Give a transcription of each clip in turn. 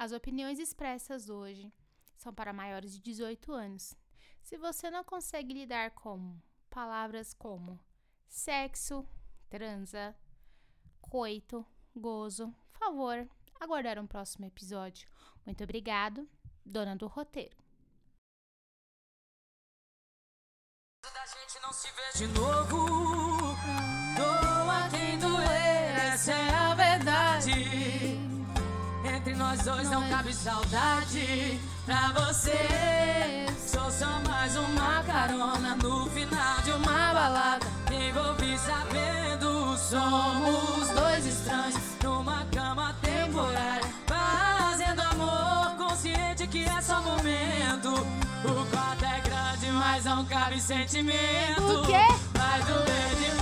As opiniões expressas hoje são para maiores de 18 anos. Se você não consegue lidar com palavras como sexo, transa, coito, gozo, favor, aguardar um próximo episódio. Muito obrigado, dona do roteiro. Da gente não se vê de novo. Nós dois não cabe saudade. Pra você, sou só mais uma carona no final de uma balada. Envolvi sabendo, somos dois estranhos numa cama temporária. Fazendo amor, consciente que é só momento. O quarto é grande, mas não cabe sentimento. O quê? Vai doer demais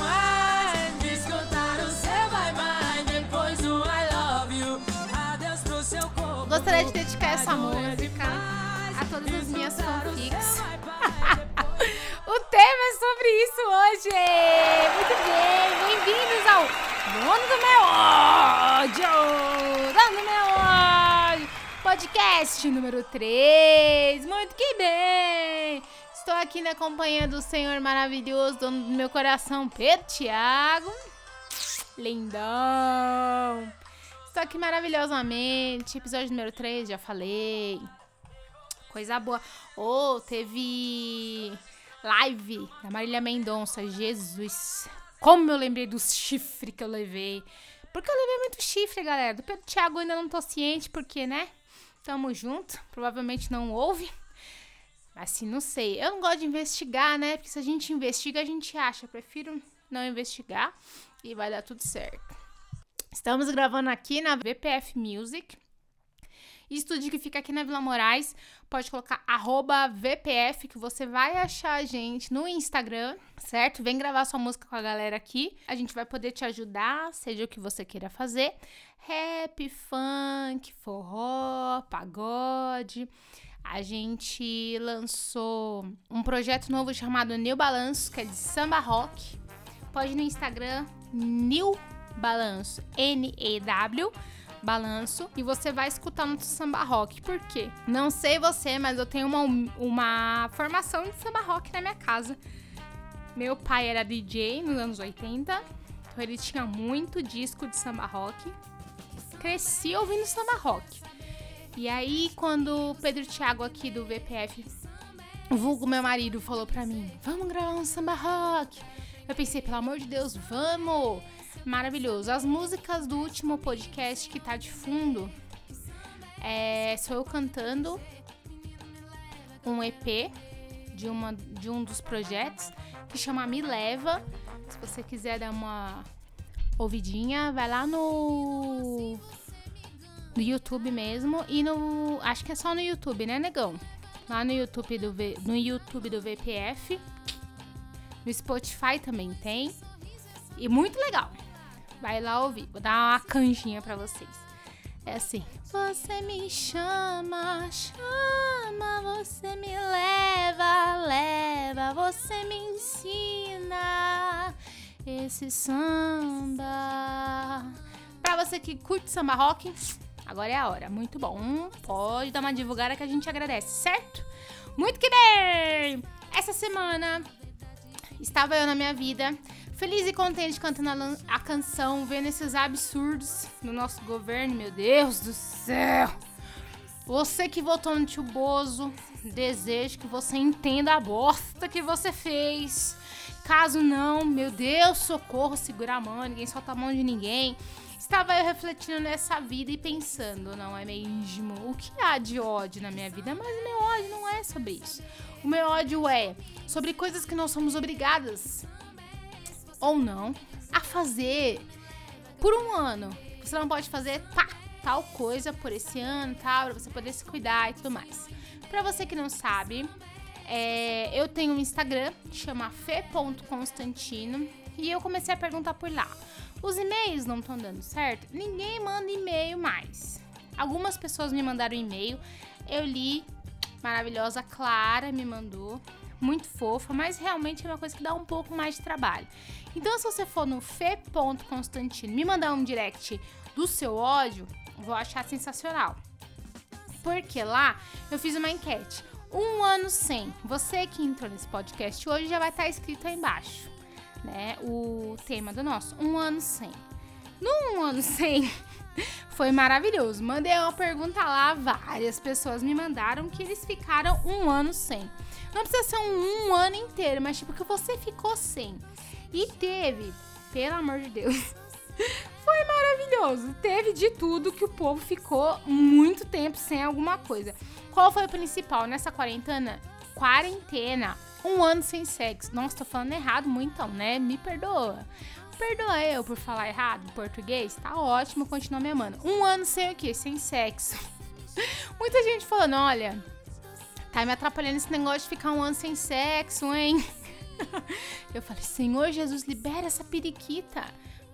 Gostaria de dedicar essa música a todas as minhas fanfics. O tema é sobre isso hoje! Muito bem! Bem-vindos ao Dono do Meu Ódio! Dono do Meu Ódio! Podcast número 3! Muito que bem! Estou aqui na companhia do Senhor maravilhoso, dono do meu coração, Pedro Thiago. Lindão! Estou aqui maravilhosamente. Episódio número 3, já falei. Coisa boa. Oh, teve live da Marília Mendonça. Jesus. Como eu lembrei dos chifres que eu levei. Porque eu levei muito chifre, galera. Do Pedro Thiago ainda não tô ciente, porque, né? Tamo junto. Provavelmente não ouve. Assim, não sei. Eu não gosto de investigar, né? Porque se a gente investiga, a gente acha. Prefiro não investigar e vai dar tudo certo. Estamos gravando aqui na VPF Music. Estúdio que fica aqui na Vila Moraes. Pode colocar VPF que você vai achar a gente no Instagram, certo? Vem gravar sua música com a galera aqui. A gente vai poder te ajudar, seja o que você queira fazer. Rap, funk, forró, pagode. A gente lançou um projeto novo chamado New Balanço, que é de samba rock. Pode ir no Instagram, New Balanço, N-E-W balanço e você vai escutar no samba rock. Por quê? Não sei você, mas eu tenho uma, uma formação de samba rock na minha casa. Meu pai era DJ nos anos 80, então ele tinha muito disco de samba rock. Cresci ouvindo samba rock. E aí, quando o Pedro Thiago aqui do VPF, vulgo meu marido, falou pra mim: Vamos gravar um samba rock. Eu pensei, pelo amor de Deus, vamos! Maravilhoso. As músicas do último podcast que tá de fundo é, sou eu cantando um EP de, uma, de um dos projetos que chama Me Leva. Se você quiser dar uma ouvidinha, vai lá no, no YouTube mesmo e no. Acho que é só no YouTube, né, negão? Lá no YouTube do, v, no YouTube do VPF. No Spotify também tem. E muito legal. Vai lá ouvir. Vou dar uma canjinha pra vocês. É assim. Você me chama, chama, você me leva, leva, você me ensina esse samba. Pra você que curte samba rock, agora é a hora. Muito bom. Pode dar uma divulgada que a gente agradece, certo? Muito que bem! Essa semana estava eu na minha vida feliz e contente cantando a, a, canção, vendo esses absurdos no nosso governo, meu Deus do céu. Você que votou no tio Bozo, desejo que você entenda a bosta que você fez. Caso não, meu Deus, socorro, segura a mão, ninguém solta a mão de ninguém. Estava eu refletindo nessa vida e pensando, não é mesmo? O que há de ódio na minha vida? Mas o meu ódio não é sobre isso. O meu ódio é sobre coisas que nós somos obrigadas ou não a fazer por um ano. Você não pode fazer pá, tal coisa por esse ano, tal, pra você poder se cuidar e tudo mais. Pra você que não sabe, é, eu tenho um Instagram, chama fe.constantino, e eu comecei a perguntar por lá. Os e-mails não estão dando certo? Ninguém manda e-mail mais. Algumas pessoas me mandaram e-mail, eu li, maravilhosa Clara me mandou, muito fofa, mas realmente é uma coisa que dá um pouco mais de trabalho. Então, se você for no fe.constantino me mandar um direct do seu ódio, vou achar sensacional. Porque lá eu fiz uma enquete. Um ano sem. Você que entrou nesse podcast hoje já vai estar escrito aí embaixo, né? O tema do nosso. Um ano sem. No um ano sem, foi maravilhoso. Mandei uma pergunta lá, várias pessoas me mandaram que eles ficaram um ano sem. Não precisa ser um, um ano inteiro, mas tipo que você ficou sem. E teve, pelo amor de Deus, foi maravilhoso. Teve de tudo que o povo ficou muito tempo sem alguma coisa. Qual foi o principal nessa quarentena? Quarentena. Um ano sem sexo. Nossa, tô falando errado muito, então, né? Me perdoa. Perdoa eu por falar errado em português. Tá ótimo, continua me amando. Um ano sem o quê? Sem sexo. Muita gente falando, olha, tá me atrapalhando esse negócio de ficar um ano sem sexo, hein? Eu falei, Senhor Jesus, libera essa periquita.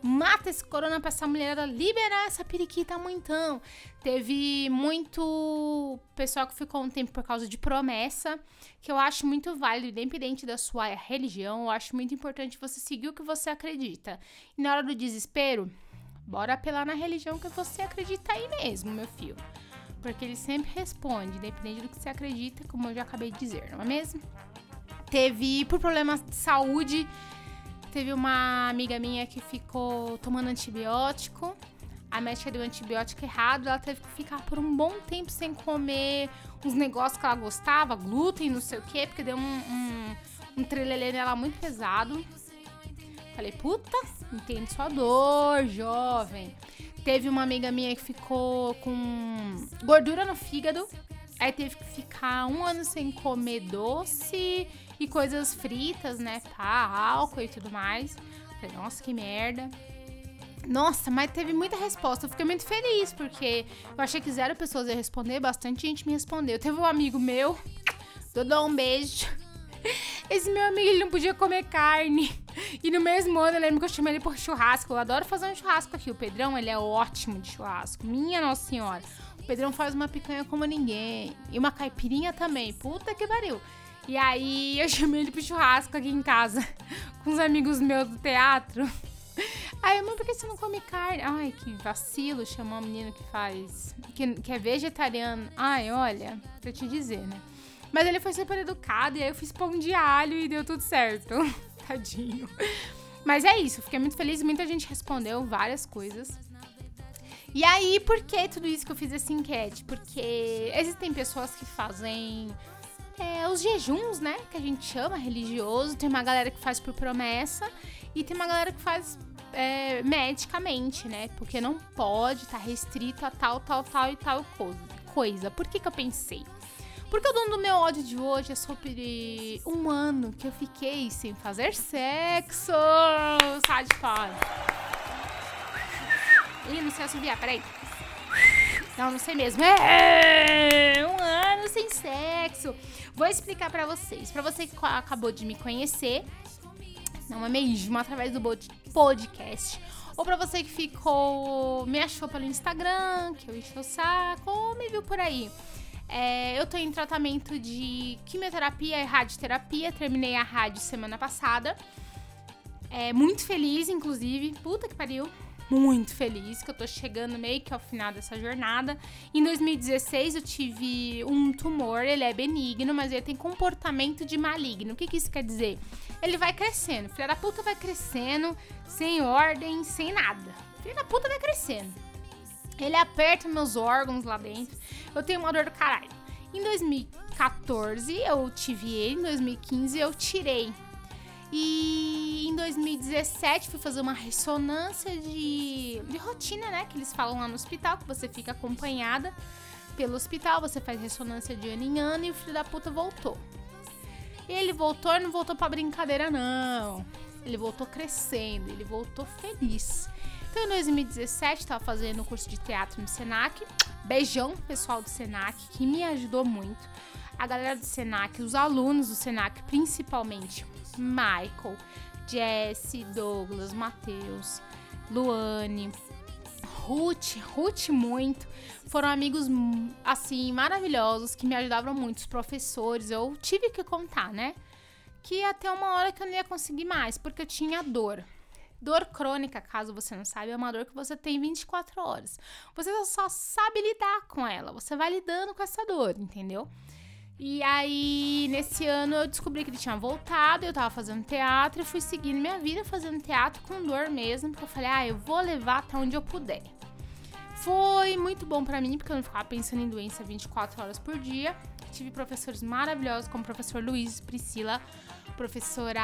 Mata esse corona pra essa mulher liberar essa periquita muitão. Teve muito pessoal que ficou um tempo por causa de promessa, que eu acho muito válido, independente da sua religião. Eu acho muito importante você seguir o que você acredita. E na hora do desespero, bora apelar na religião que você acredita aí mesmo, meu filho. Porque ele sempre responde, independente do que você acredita, como eu já acabei de dizer, não é mesmo? Teve, por problemas de saúde, teve uma amiga minha que ficou tomando antibiótico. A médica deu antibiótico errado, ela teve que ficar por um bom tempo sem comer uns negócios que ela gostava, glúten, não sei o quê, porque deu um, um, um trelelê nela muito pesado. Falei, puta, entendo sua dor, jovem. Teve uma amiga minha que ficou com gordura no fígado. Aí teve que ficar um ano sem comer doce e coisas fritas, né? Pá, álcool e tudo mais. Falei, nossa, que merda. Nossa, mas teve muita resposta. Eu fiquei muito feliz, porque eu achei que zero pessoas iam responder, bastante gente me respondeu. Teve um amigo meu, Dodô, um beijo. Esse meu amigo, ele não podia comer carne. E no mesmo ano, eu lembro que eu chamei ele por churrasco. Eu adoro fazer um churrasco aqui. O Pedrão, ele é ótimo de churrasco. Minha Nossa Senhora. Pedrão faz uma picanha como ninguém. E uma caipirinha também. Puta que pariu. E aí eu chamei ele pro churrasco aqui em casa, com os amigos meus do teatro. Aí, mãe, por que você não come carne? Ai, que vacilo chamar um menino que faz. Que, que é vegetariano. Ai, olha, pra te dizer, né? Mas ele foi super educado e aí eu fiz pão de alho e deu tudo certo. Tadinho. Mas é isso, fiquei muito feliz. Muita gente respondeu várias coisas. E aí, por que tudo isso que eu fiz essa enquete? Porque existem pessoas que fazem é, os jejuns, né? Que a gente chama religioso. Tem uma galera que faz por promessa e tem uma galera que faz é, medicamente, né? Porque não pode tá restrito a tal, tal, tal e tal coisa. Por que, que eu pensei? Porque o dono do meu ódio de hoje é sobre um ano que eu fiquei sem fazer sexo. Sai de fora. Ih, não sei assobiar, peraí. Não, não sei mesmo. É um ano sem sexo. Vou explicar para vocês. Para você que acabou de me conhecer, não é mesmo através do podcast. Ou para você que ficou, me achou pelo Instagram, que eu enchi o saco, ou me viu por aí. É, eu tô em tratamento de quimioterapia e radioterapia. Terminei a rádio semana passada. É, muito feliz, inclusive. Puta que pariu muito feliz que eu tô chegando meio que ao final dessa jornada. Em 2016 eu tive um tumor, ele é benigno, mas ele tem comportamento de maligno. O que, que isso quer dizer? Ele vai crescendo. Filha da puta vai crescendo, sem ordem, sem nada. Filha da puta vai crescendo. Ele aperta meus órgãos lá dentro. Eu tenho uma dor do caralho. Em 2014 eu tive ele, em 2015 eu tirei e em 2017 fui fazer uma ressonância de, de rotina, né? Que eles falam lá no hospital, que você fica acompanhada pelo hospital, você faz ressonância de ano em ano e o filho da puta voltou. Ele voltou e não voltou pra brincadeira, não. Ele voltou crescendo, ele voltou feliz. Então, em 2017, tava fazendo o curso de teatro no Senac. Beijão, pessoal do Senac, que me ajudou muito. A galera do Senac, os alunos do Senac, principalmente Michael, Jesse, Douglas, Matheus, Luane, Ruth, Ruth muito. Foram amigos assim maravilhosos que me ajudaram muito, os professores. Eu tive que contar, né? Que até uma hora que eu não ia conseguir mais, porque eu tinha dor. Dor crônica, caso você não saiba, é uma dor que você tem 24 horas. Você só sabe lidar com ela, você vai lidando com essa dor, entendeu? E aí, nesse ano, eu descobri que ele tinha voltado, eu tava fazendo teatro e fui seguindo minha vida fazendo teatro com dor mesmo, porque eu falei, ah, eu vou levar até onde eu puder. Foi muito bom para mim, porque eu não ficava pensando em doença 24 horas por dia. Tive professores maravilhosos, como o professor Luiz, Priscila, professora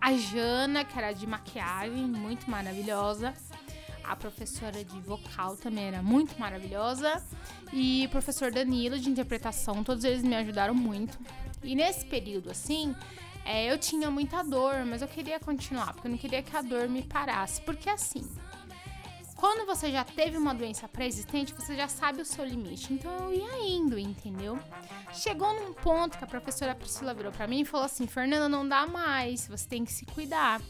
a Jana, que era de maquiagem, muito maravilhosa. A professora de vocal também era muito maravilhosa. E o professor Danilo, de interpretação, todos eles me ajudaram muito. E nesse período, assim, é, eu tinha muita dor, mas eu queria continuar, porque eu não queria que a dor me parasse. Porque assim, quando você já teve uma doença pré-existente, você já sabe o seu limite. Então eu ia indo, entendeu? Chegou num ponto que a professora Priscila virou para mim e falou assim: Fernanda, não dá mais, você tem que se cuidar.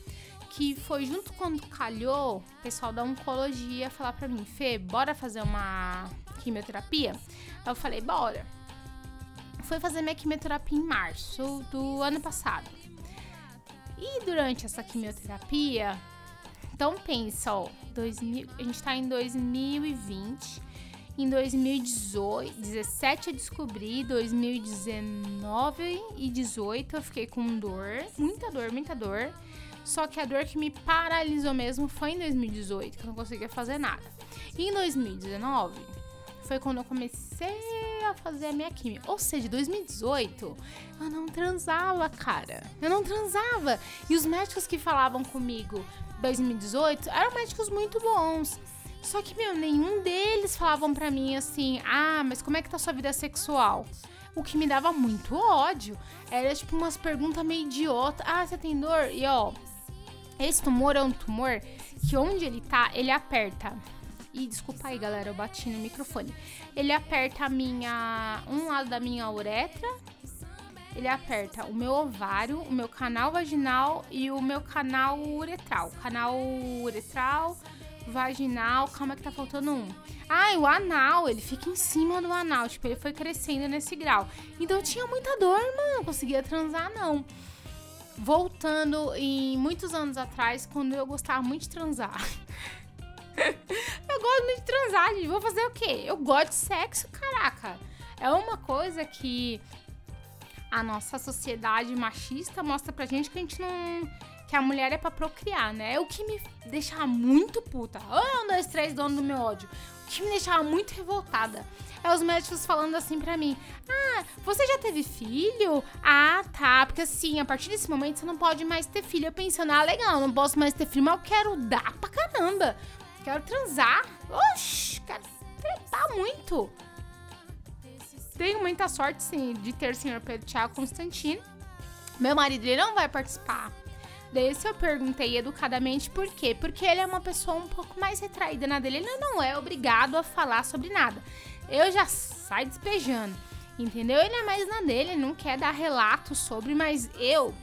Que foi junto quando calhou o pessoal da oncologia falar para mim: Fê, bora fazer uma quimioterapia? Eu falei: bora. Fui fazer minha quimioterapia em março do ano passado. E durante essa quimioterapia, então pensa, ó, 2000, a gente tá em 2020. Em 2017 eu descobri, 2019 e 18 eu fiquei com dor, muita dor, muita dor. Só que a dor que me paralisou mesmo foi em 2018, que eu não conseguia fazer nada. E em 2019 foi quando eu comecei a fazer a minha química. Ou seja, 2018 eu não transava, cara. Eu não transava. E os médicos que falavam comigo, 2018 eram médicos muito bons. Só que, meu, nenhum deles falavam pra mim assim: ah, mas como é que tá sua vida sexual? O que me dava muito ódio era tipo umas perguntas meio idiota. Ah, você tem dor? E ó, esse tumor é um tumor que onde ele tá, ele aperta. E desculpa aí, galera, eu bati no microfone. Ele aperta a minha. um lado da minha uretra ele aperta o meu ovário, o meu canal vaginal e o meu canal uretral. Canal uretral, vaginal, calma que tá faltando um. Ah, e o anal, ele fica em cima do anal, tipo, ele foi crescendo nesse grau. Então eu tinha muita dor, mano, não conseguia transar não. Voltando em muitos anos atrás, quando eu gostava muito de transar. eu gosto muito de transar, gente. Vou fazer o quê? Eu gosto de sexo, caraca. É uma coisa que a nossa sociedade machista mostra pra gente que a gente não. que a mulher é pra procriar, né? É o que me deixava muito puta. Um, dois, três, dono do meu ódio. Que me deixava muito revoltada. É os médicos falando assim pra mim: Ah, você já teve filho? Ah, tá. Porque assim, a partir desse momento você não pode mais ter filho. Eu pensando, ah, legal, não posso mais ter filho, mas eu quero dar pra caramba. Quero transar. Oxi, quero trepar muito. Tenho muita sorte, sim, de ter o senhor Pedro Thiago Constantino. Meu marido ele não vai participar desse. Eu perguntei educadamente por quê? Porque ele é uma pessoa um pouco mais retraída na dele. Ele não é obrigado a falar sobre nada. Eu já saio despejando, entendeu? Ele é mais na dele, ele não quer dar relatos sobre, mas eu,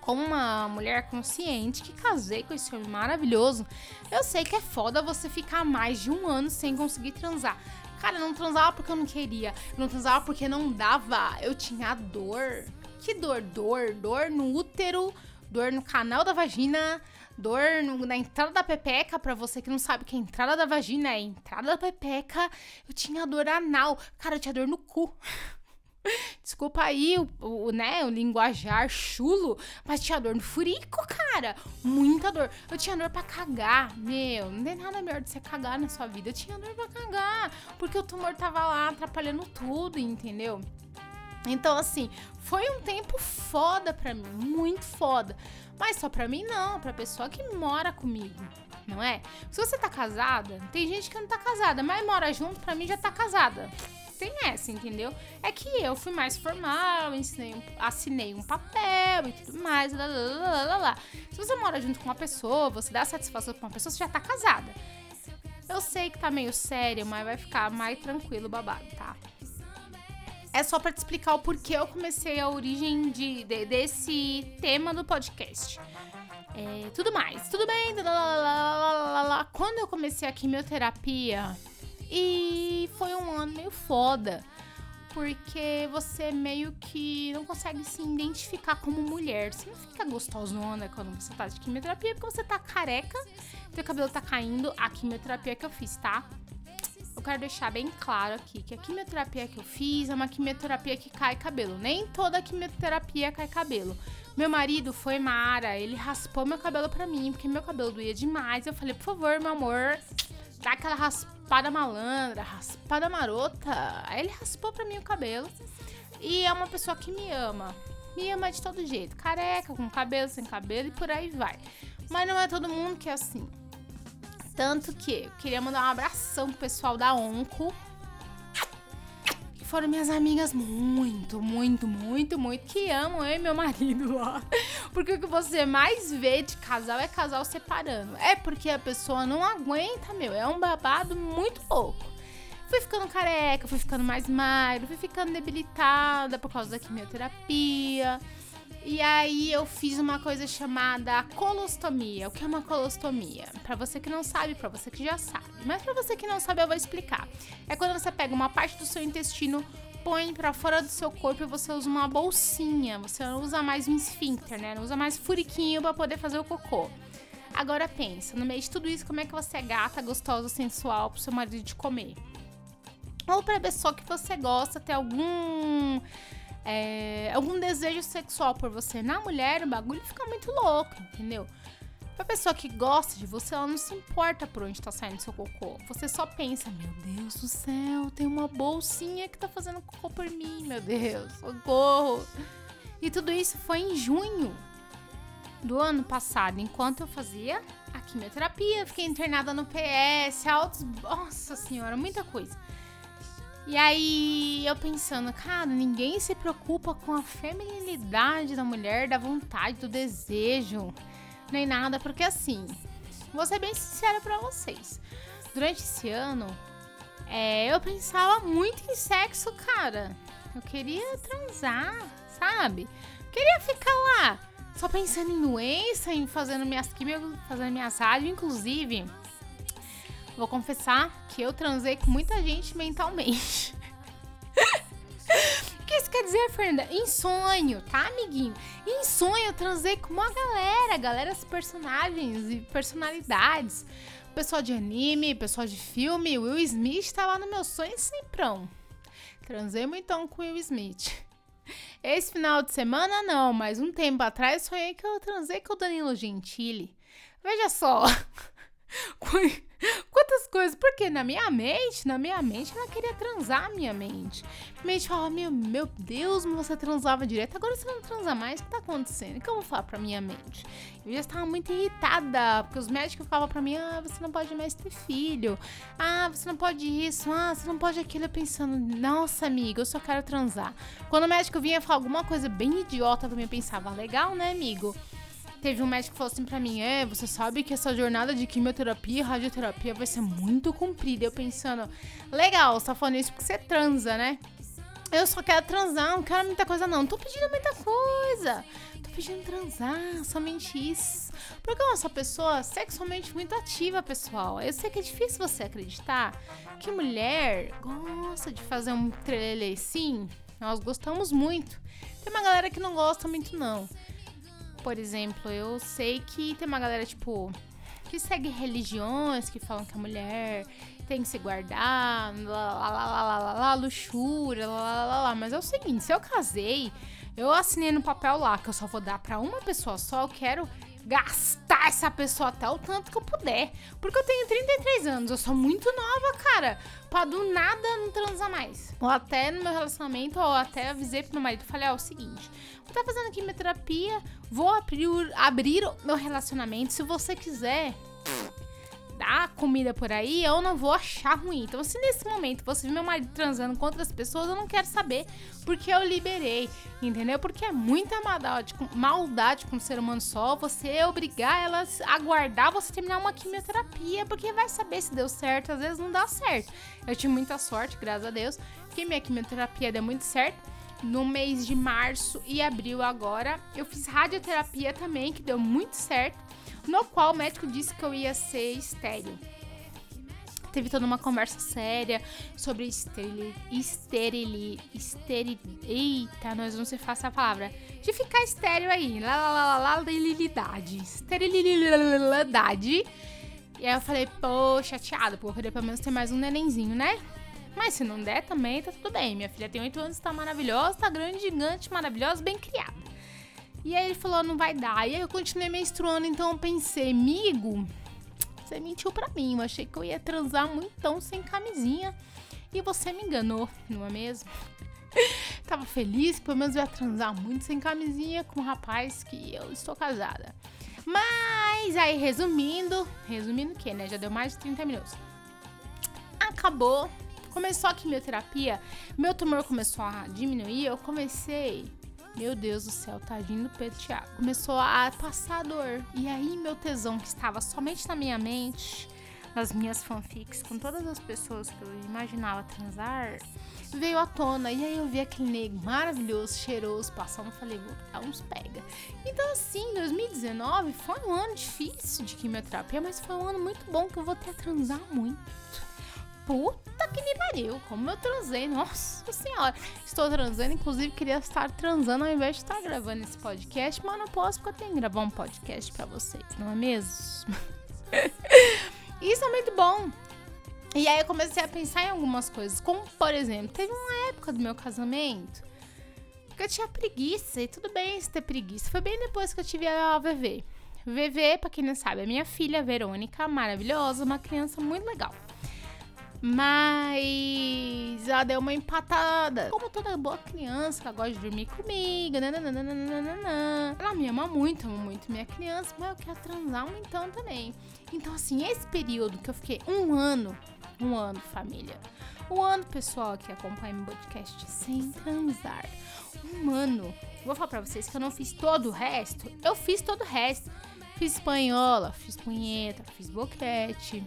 como uma mulher consciente que casei com esse homem maravilhoso, eu sei que é foda você ficar mais de um ano sem conseguir transar. Cara, eu não transava porque eu não queria. Eu não transava porque não dava. Eu tinha dor. Que dor? Dor. Dor no útero, dor no canal da vagina, dor no, na entrada da pepeca. Pra você que não sabe que a entrada da vagina é a entrada da pepeca. Eu tinha dor anal. Cara, eu tinha dor no cu. Desculpa aí o, o, né, o linguajar chulo, mas tinha dor no furico, cara. Muita dor. Eu tinha dor pra cagar. Meu, não tem nada melhor de você cagar na sua vida. Eu tinha dor pra cagar. Porque o tumor tava lá atrapalhando tudo, entendeu? Então, assim, foi um tempo foda pra mim. Muito foda. Mas só pra mim, não. Pra pessoa que mora comigo. Não é? Se você tá casada, tem gente que não tá casada, mas mora junto, pra mim já tá casada tem essa, entendeu? É que eu fui mais formal, ensinei assinei um papel e tudo mais, lá, lá, lá, lá, lá. Se você mora junto com uma pessoa, você dá satisfação pra uma pessoa, você já tá casada. Eu sei que tá meio sério, mas vai ficar mais tranquilo babado, tá? É só para te explicar o porquê eu comecei a origem de, de desse tema do podcast. É, tudo mais, tudo bem? Quando eu comecei a quimioterapia, e foi um ano meio foda. porque você meio que não consegue se identificar como mulher. Você não fica gostosona quando você tá de quimioterapia, porque você tá careca, teu cabelo tá caindo. A quimioterapia que eu fiz, tá? Eu quero deixar bem claro aqui que a quimioterapia que eu fiz é uma quimioterapia que cai cabelo. Nem toda quimioterapia cai cabelo. Meu marido foi Mara, ele raspou meu cabelo pra mim, porque meu cabelo doía demais. Eu falei, por favor, meu amor, dá aquela raspada malandra, raspada marota. Aí ele raspou pra mim o cabelo. E é uma pessoa que me ama. Me ama de todo jeito. Careca, com cabelo, sem cabelo e por aí vai. Mas não é todo mundo que é assim. Tanto que eu queria mandar um abração pro pessoal da Onco. Foram minhas amigas muito, muito, muito, muito. Que amam eu e meu marido lá. Porque o que você mais vê de casal é casal separando. É porque a pessoa não aguenta, meu. É um babado muito louco. Fui ficando careca, fui ficando mais magro, fui ficando debilitada por causa da quimioterapia. E aí eu fiz uma coisa chamada colostomia. O que é uma colostomia? Para você que não sabe, para você que já sabe. Mas para você que não sabe, eu vou explicar. É quando você pega uma parte do seu intestino, põe para fora do seu corpo e você usa uma bolsinha. Você não usa mais um esfíncter, né? Não usa mais furiquinho para poder fazer o cocô. Agora pensa, no meio de tudo isso, como é que você é gata, gostosa, sensual pro seu marido de comer? Ou pra pessoa que você gosta, ter algum é, algum desejo sexual por você na mulher, o bagulho fica muito louco, entendeu? Pra pessoa que gosta de você, ela não se importa por onde tá saindo seu cocô. Você só pensa, meu Deus do céu, tem uma bolsinha que tá fazendo cocô por mim, meu Deus, socorro. E tudo isso foi em junho do ano passado, enquanto eu fazia a quimioterapia, fiquei internada no PS, altos. Nossa senhora, muita coisa. E aí eu pensando, cara, ninguém se preocupa com a feminilidade da mulher, da vontade, do desejo, nem nada, porque assim, vou ser bem sincera pra vocês. Durante esse ano, é, eu pensava muito em sexo, cara. Eu queria transar, sabe? Queria ficar lá, só pensando em doença, em fazendo minhas químicas, fazendo minhas rádios, inclusive Vou confessar que eu transei com muita gente mentalmente. o que isso quer dizer, Fernanda? Em sonho, tá, amiguinho? Em sonho eu transei com uma galera, galeras personagens e personalidades. Pessoal de anime, pessoal de filme, Will Smith tá lá no meu sonho semprão. Transei então com Will Smith. Esse final de semana não, mas um tempo atrás sonhei que eu transei com o Danilo Gentili. Veja só. Quantas coisas, porque na minha mente, na minha mente, ela queria transar a minha mente. Minha mente falava, meu, meu Deus, você transava direto, agora você não transa mais, o que tá acontecendo? O que eu vou falar pra minha mente? Eu já estava muito irritada, porque os médicos falavam pra mim, ah, você não pode mais ter filho, ah, você não pode isso, ah, você não pode aquilo. Eu pensando, nossa, amiga, eu só quero transar. Quando o médico vinha falar alguma coisa bem idiota pra mim, eu pensava, legal, né, amigo? Teve um médico que falou assim pra mim: É, você sabe que essa jornada de quimioterapia e radioterapia vai ser muito comprida. Eu pensando, legal, você tá falando isso porque você transa, né? Eu só quero transar, não quero muita coisa, não. Tô pedindo muita coisa. Tô pedindo transar, somente isso. Porque eu sou uma pessoa sexualmente muito ativa, pessoal. Eu sei que é difícil você acreditar que mulher gosta de fazer um trelelê. Sim, nós gostamos muito. Tem uma galera que não gosta muito, não por exemplo, eu sei que tem uma galera, tipo, que segue religiões que falam que a mulher tem que se guardar, lá, lá, lá, lá, lá, lá luxúria, lá, lá, lá, lá. Mas é o seguinte, se eu casei, eu assinei no papel lá que eu só vou dar para uma pessoa só, eu quero gastar essa pessoa até o tanto que eu puder. Porque eu tenho 33 anos, eu sou muito nova, cara. Pra do nada não transar mais. Ou até no meu relacionamento, ou até avisei pro meu marido, falei, ó, é o seguinte, vou tá fazendo quimioterapia, vou abrir, abrir meu relacionamento, se você quiser dar comida por aí, eu não vou achar ruim. Então, se nesse momento você vê meu marido transando com outras pessoas, eu não quero saber, porque eu liberei, entendeu? Porque é muita maldade com, maldade com o ser humano só, você obrigar elas a guardar você terminar uma quimioterapia, porque vai saber se deu certo, às vezes não dá certo. Eu tive muita sorte, graças a Deus, que minha quimioterapia deu muito certo no mês de março e abril agora. Eu fiz radioterapia também, que deu muito certo no qual o médico disse que eu ia ser estéreo. teve toda uma conversa séria sobre esterili, esterili, esteril, eita, nós não se faça a palavra, de ficar estéreo aí, lá, lá, lá, lá, esterilidade, esterilidade. E aí eu falei, pô, chateado, porque eu queria pelo menos ter mais um nenenzinho, né? Mas se não der também, tá tudo bem. Minha filha tem 8 anos, tá maravilhosa, tá grande, gigante, maravilhosa, bem criada. E aí ele falou, não vai dar. E aí eu continuei menstruando, então eu pensei, amigo, você mentiu pra mim. Eu achei que eu ia transar muito sem camisinha. E você me enganou, não é mesmo? Tava feliz pelo menos eu ia transar muito sem camisinha com um rapaz que eu estou casada. Mas aí, resumindo, resumindo o que, né? Já deu mais de 30 minutos. Acabou. Começou a quimioterapia, meu tumor começou a diminuir, eu comecei meu Deus do céu, tadinho do Pedro Thiago. Começou a passar dor. E aí, meu tesão, que estava somente na minha mente, nas minhas fanfics, com todas as pessoas que eu imaginava transar, veio à tona. E aí eu vi aquele negro maravilhoso, cheiroso, passando. Falei, vou dar uns pega. Então, assim, 2019 foi um ano difícil de quimioterapia, mas foi um ano muito bom que eu vou ter a transar muito. Puta que me pariu, como eu transei, nossa senhora. Estou transando, inclusive queria estar transando ao invés de estar gravando esse podcast, mas não posso porque eu tenho que gravar um podcast para vocês, não é mesmo? Isso é muito bom. E aí eu comecei a pensar em algumas coisas, como por exemplo, teve uma época do meu casamento que eu tinha preguiça, e tudo bem se ter preguiça. Foi bem depois que eu tive a VV. VV, pra quem não sabe, é minha filha Verônica, maravilhosa, uma criança muito legal. Mas ela deu uma empatada. Como toda boa criança, ela gosta de dormir comigo. Nananana. Ela me ama muito, ama muito minha criança, mas eu quero transar um então também. Então, assim, esse período que eu fiquei um ano, um ano, família. Um ano, pessoal que acompanha meu podcast sem transar. Um ano. Vou falar pra vocês que eu não fiz todo o resto. Eu fiz todo o resto. Fiz espanhola, fiz punheta, fiz boquete,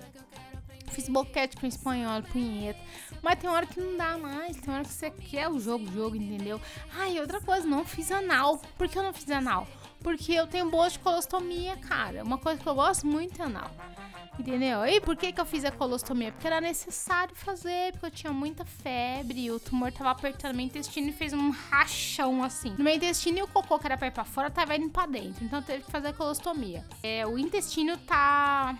Fiz boquete com espanhol, punheta. Mas tem hora que não dá mais. Tem hora que você quer o jogo, jogo, entendeu? Ah, e outra coisa, não fiz anal. Por que eu não fiz anal? Porque eu tenho boa de colostomia, cara. Uma coisa que eu gosto muito é anal. Entendeu? E por que, que eu fiz a colostomia? Porque era necessário fazer, porque eu tinha muita febre, o tumor tava apertando meu intestino e fez um rachão assim. No meu intestino e o cocô que era pra ir pra fora tava indo pra dentro. Então teve que fazer a colostomia. É, o intestino tá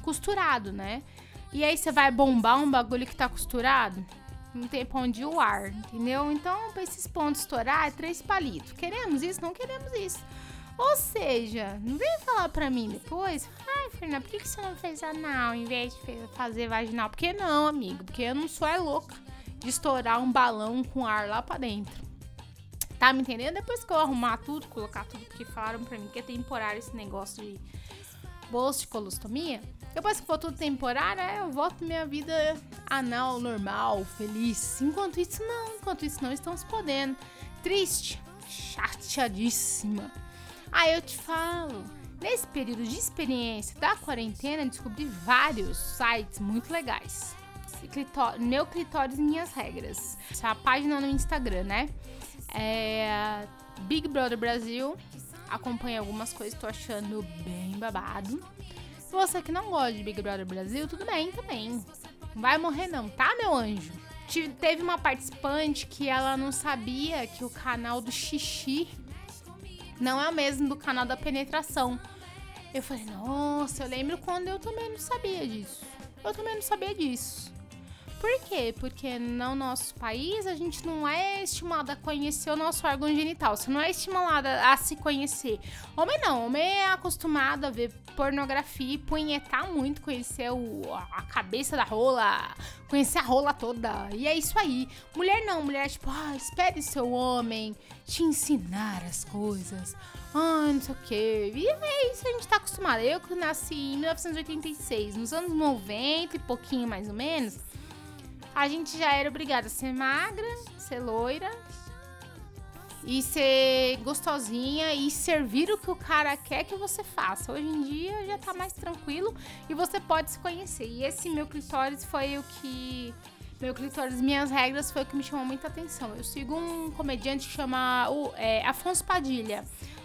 costurado, né? E aí você vai bombar um bagulho que tá costurado? Não tem pra onde ir o ar, entendeu? Então, pra esses pontos estourar, é três palitos. Queremos isso? Não queremos isso. Ou seja, não vem falar pra mim depois, ai, Fernanda, por que, que você não fez anal em vez de fazer vaginal? Porque não, amigo, porque eu não sou é louca de estourar um balão com ar lá pra dentro. Tá me entendendo? Depois que eu arrumar tudo, colocar tudo, porque falaram pra mim que é temporário esse negócio de bolsa de colostomia, depois que for tudo temporário, é, eu volto minha vida anal, normal, feliz. Enquanto isso, não. Enquanto isso, não estamos podendo. Triste, chateadíssima. Aí eu te falo. Nesse período de experiência da quarentena, descobri vários sites muito legais. Clitório, meu clitóris minhas regras. Essa é a página no Instagram, né? É Big Brother Brasil. Acompanhei algumas coisas, tô achando bem babado. Você que não gosta de Big Brother Brasil, tudo bem também. Não vai morrer não, tá, meu anjo? Teve uma participante que ela não sabia que o canal do xixi não é o mesmo do canal da penetração. Eu falei, nossa, eu lembro quando eu também não sabia disso. Eu também não sabia disso. Por quê? Porque no nosso país a gente não é estimulada a conhecer o nosso órgão genital. Você não é estimulada a se conhecer. Homem não, homem é acostumado a ver pornografia e punhetar muito, conhecer o, a cabeça da rola, conhecer a rola toda. E é isso aí. Mulher não, mulher é tipo, ah, espere seu homem te ensinar as coisas. Ah, não sei o que. E é isso, a gente tá acostumado. Eu que nasci em 1986, nos anos 90 e pouquinho mais ou menos a gente já era obrigada a ser magra, ser loira e ser gostosinha e servir o que o cara quer que você faça. Hoje em dia já tá mais tranquilo e você pode se conhecer. E esse meu clitóris foi o que. Meu clitóris, minhas regras foi o que me chamou muita atenção. Eu sigo um comediante que chama o, é, Afonso Padilha.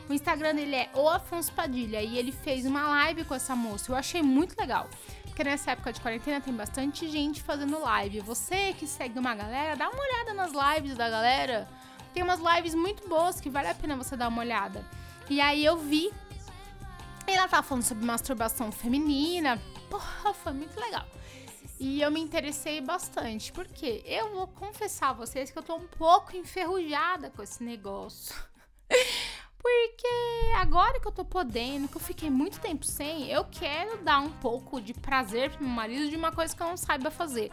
O Instagram dele é o Afonso Padilha e ele fez uma live com essa moça. Eu achei muito legal. Porque nessa época de quarentena tem bastante gente fazendo live. Você que segue uma galera, dá uma olhada nas lives da galera. Tem umas lives muito boas que vale a pena você dar uma olhada. E aí eu vi. Ela tava falando sobre masturbação feminina. Porra, foi muito legal. E eu me interessei bastante, porque eu vou confessar a vocês que eu tô um pouco enferrujada com esse negócio. Porque agora que eu tô podendo, que eu fiquei muito tempo sem, eu quero dar um pouco de prazer pro meu marido de uma coisa que eu não saiba fazer.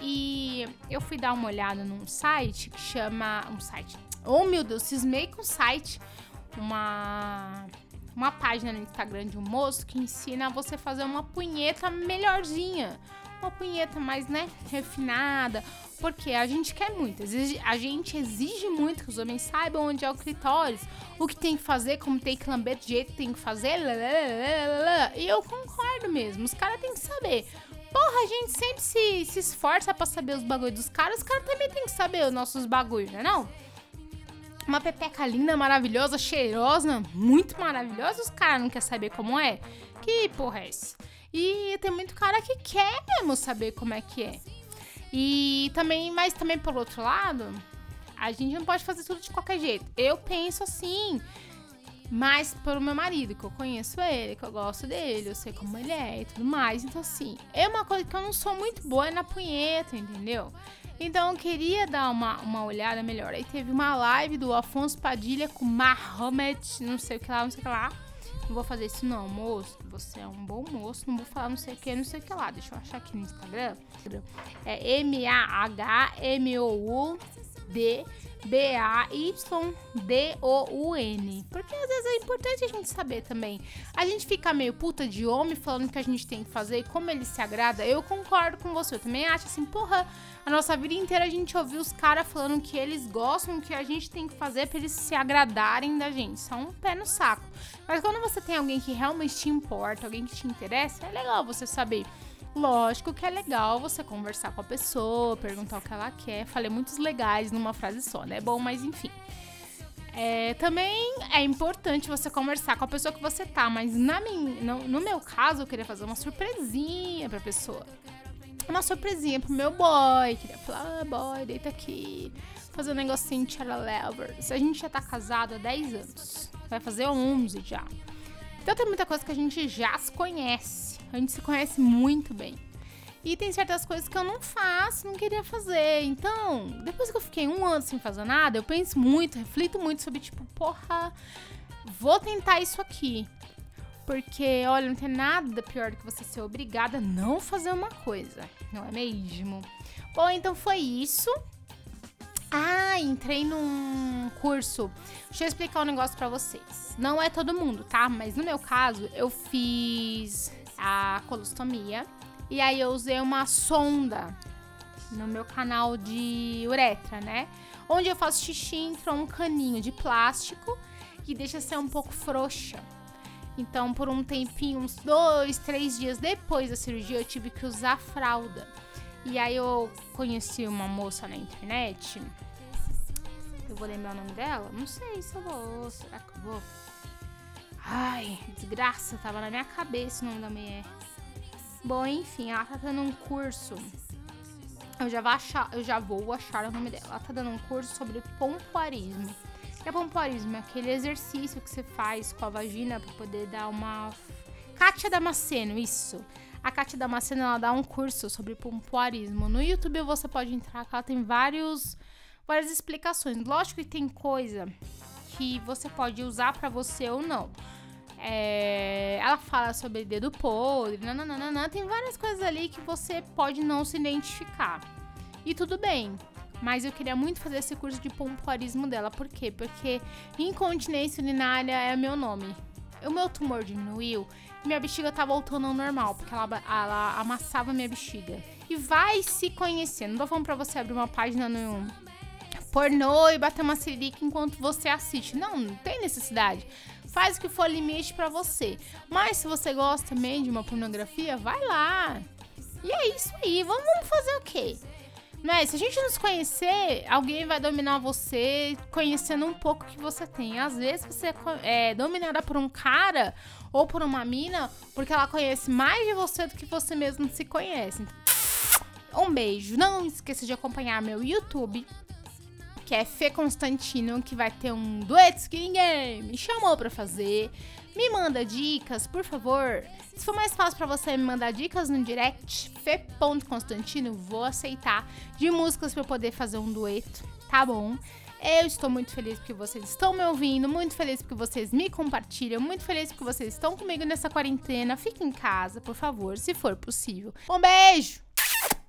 E eu fui dar uma olhada num site que chama. Um site. Oh meu Deus, cismei com o site. Uma. Uma página no Instagram de um moço que ensina você fazer uma punheta melhorzinha uma punheta mais, né, refinada, porque a gente quer muito, a gente exige muito que os homens saibam onde é o clitóris, o que tem que fazer, como tem que lamber, do jeito que tem que fazer, e eu concordo mesmo, os caras têm que saber. Porra, a gente sempre se, se esforça para saber os bagulhos dos caras, os caras também têm que saber os nossos bagulhos, né não? Uma pepeca linda, maravilhosa, cheirosa, muito maravilhosa, os caras não querem saber como é? Que porra é essa? E tem muito cara que quer mesmo saber como é que é. E também, mas também por outro lado, a gente não pode fazer tudo de qualquer jeito. Eu penso assim, mas pelo meu marido, que eu conheço ele, que eu gosto dele, eu sei como ele é e tudo mais. Então, assim, é uma coisa que eu não sou muito boa na punheta, entendeu? Então eu queria dar uma, uma olhada melhor. Aí teve uma live do Afonso Padilha com Mahomet, não sei o que lá, não sei o que lá. Não vou fazer isso não, moço. Você é um bom moço. Não vou falar não sei o que, não sei o que lá. Deixa eu achar aqui no Instagram. É M-A-H-M-O-U-D B-A-Y-D-O-U-N. Porque às vezes é importante a gente saber também. A gente fica meio puta de homem falando que a gente tem que fazer e como ele se agrada. Eu concordo com você. Eu também acho assim, porra, a nossa vida inteira a gente ouviu os caras falando que eles gostam, que a gente tem que fazer pra eles se agradarem da gente. Só um pé no saco. Mas quando você tem alguém que realmente te importa, alguém que te interessa, é legal você saber Lógico que é legal você conversar com a pessoa, perguntar o que ela quer. Falei muitos legais numa frase só, né? Bom, mas enfim. É, também é importante você conversar com a pessoa que você tá, mas na minha, no, no meu caso eu queria fazer uma surpresinha pra pessoa. Uma surpresinha pro meu boy. Queria falar, ah, boy, deita aqui. Fazer um negocinho de Se A gente já tá casado há 10 anos. Vai fazer 11 já. Então tem muita coisa que a gente já se conhece. A gente se conhece muito bem. E tem certas coisas que eu não faço, não queria fazer. Então, depois que eu fiquei um ano sem fazer nada, eu penso muito, reflito muito sobre, tipo, porra, vou tentar isso aqui. Porque, olha, não tem nada pior do que você ser obrigada a não fazer uma coisa, não é mesmo? Bom, então foi isso. Ah, entrei num curso. Deixa eu explicar um negócio para vocês. Não é todo mundo, tá? Mas no meu caso, eu fiz a colostomia. E aí eu usei uma sonda no meu canal de uretra, né? Onde eu faço xixi entrou um caninho de plástico que deixa ser um pouco frouxa. Então, por um tempinho, uns dois, três dias depois da cirurgia, eu tive que usar fralda. E aí eu conheci uma moça na internet. Eu vou lembrar o nome dela? Não sei se eu vou. Será que eu vou? Ai, desgraça, tava na minha cabeça o nome da mulher. Bom, enfim, ela tá dando um curso. Eu já vou achar, eu já vou achar o nome dela. Ela tá dando um curso sobre pompoarismo. O que é pompoarismo? É aquele exercício que você faz com a vagina para poder dar uma. Kátia Damasceno, isso. A Kátia Damasceno ela dá um curso sobre pompoarismo. No YouTube você pode entrar, ela tem vários, várias explicações. Lógico que tem coisa que você pode usar para você ou não. É, ela fala sobre dedo podre, nananana, tem várias coisas ali que você pode não se identificar. E tudo bem. Mas eu queria muito fazer esse curso de pompoarismo dela. Por quê? Porque incontinência urinária é meu nome. O meu tumor diminuiu e minha bexiga tá voltando ao normal, porque ela, ela amassava minha bexiga. E vai se conhecer. Não tô falando pra você abrir uma página no pornô e bater uma sirica enquanto você assiste. Não, não tem necessidade. Faz o que for limite para você. Mas se você gosta também de uma pornografia, vai lá. E é isso aí. Vamos, vamos fazer o quê? Não é? Se a gente não se conhecer, alguém vai dominar você conhecendo um pouco que você tem. Às vezes você é, é dominada por um cara ou por uma mina porque ela conhece mais de você do que você mesmo se conhece. Um beijo. Não esqueça de acompanhar meu YouTube, que é Fê Constantino, que vai ter um dueto skin game. Me chamou pra fazer. Me manda dicas, por favor. Se for mais fácil para você me mandar dicas no direct, fe.constantino, vou aceitar de músicas para eu poder fazer um dueto, tá bom? Eu estou muito feliz porque vocês estão me ouvindo, muito feliz porque vocês me compartilham, muito feliz porque vocês estão comigo nessa quarentena. Fique em casa, por favor, se for possível. Um beijo!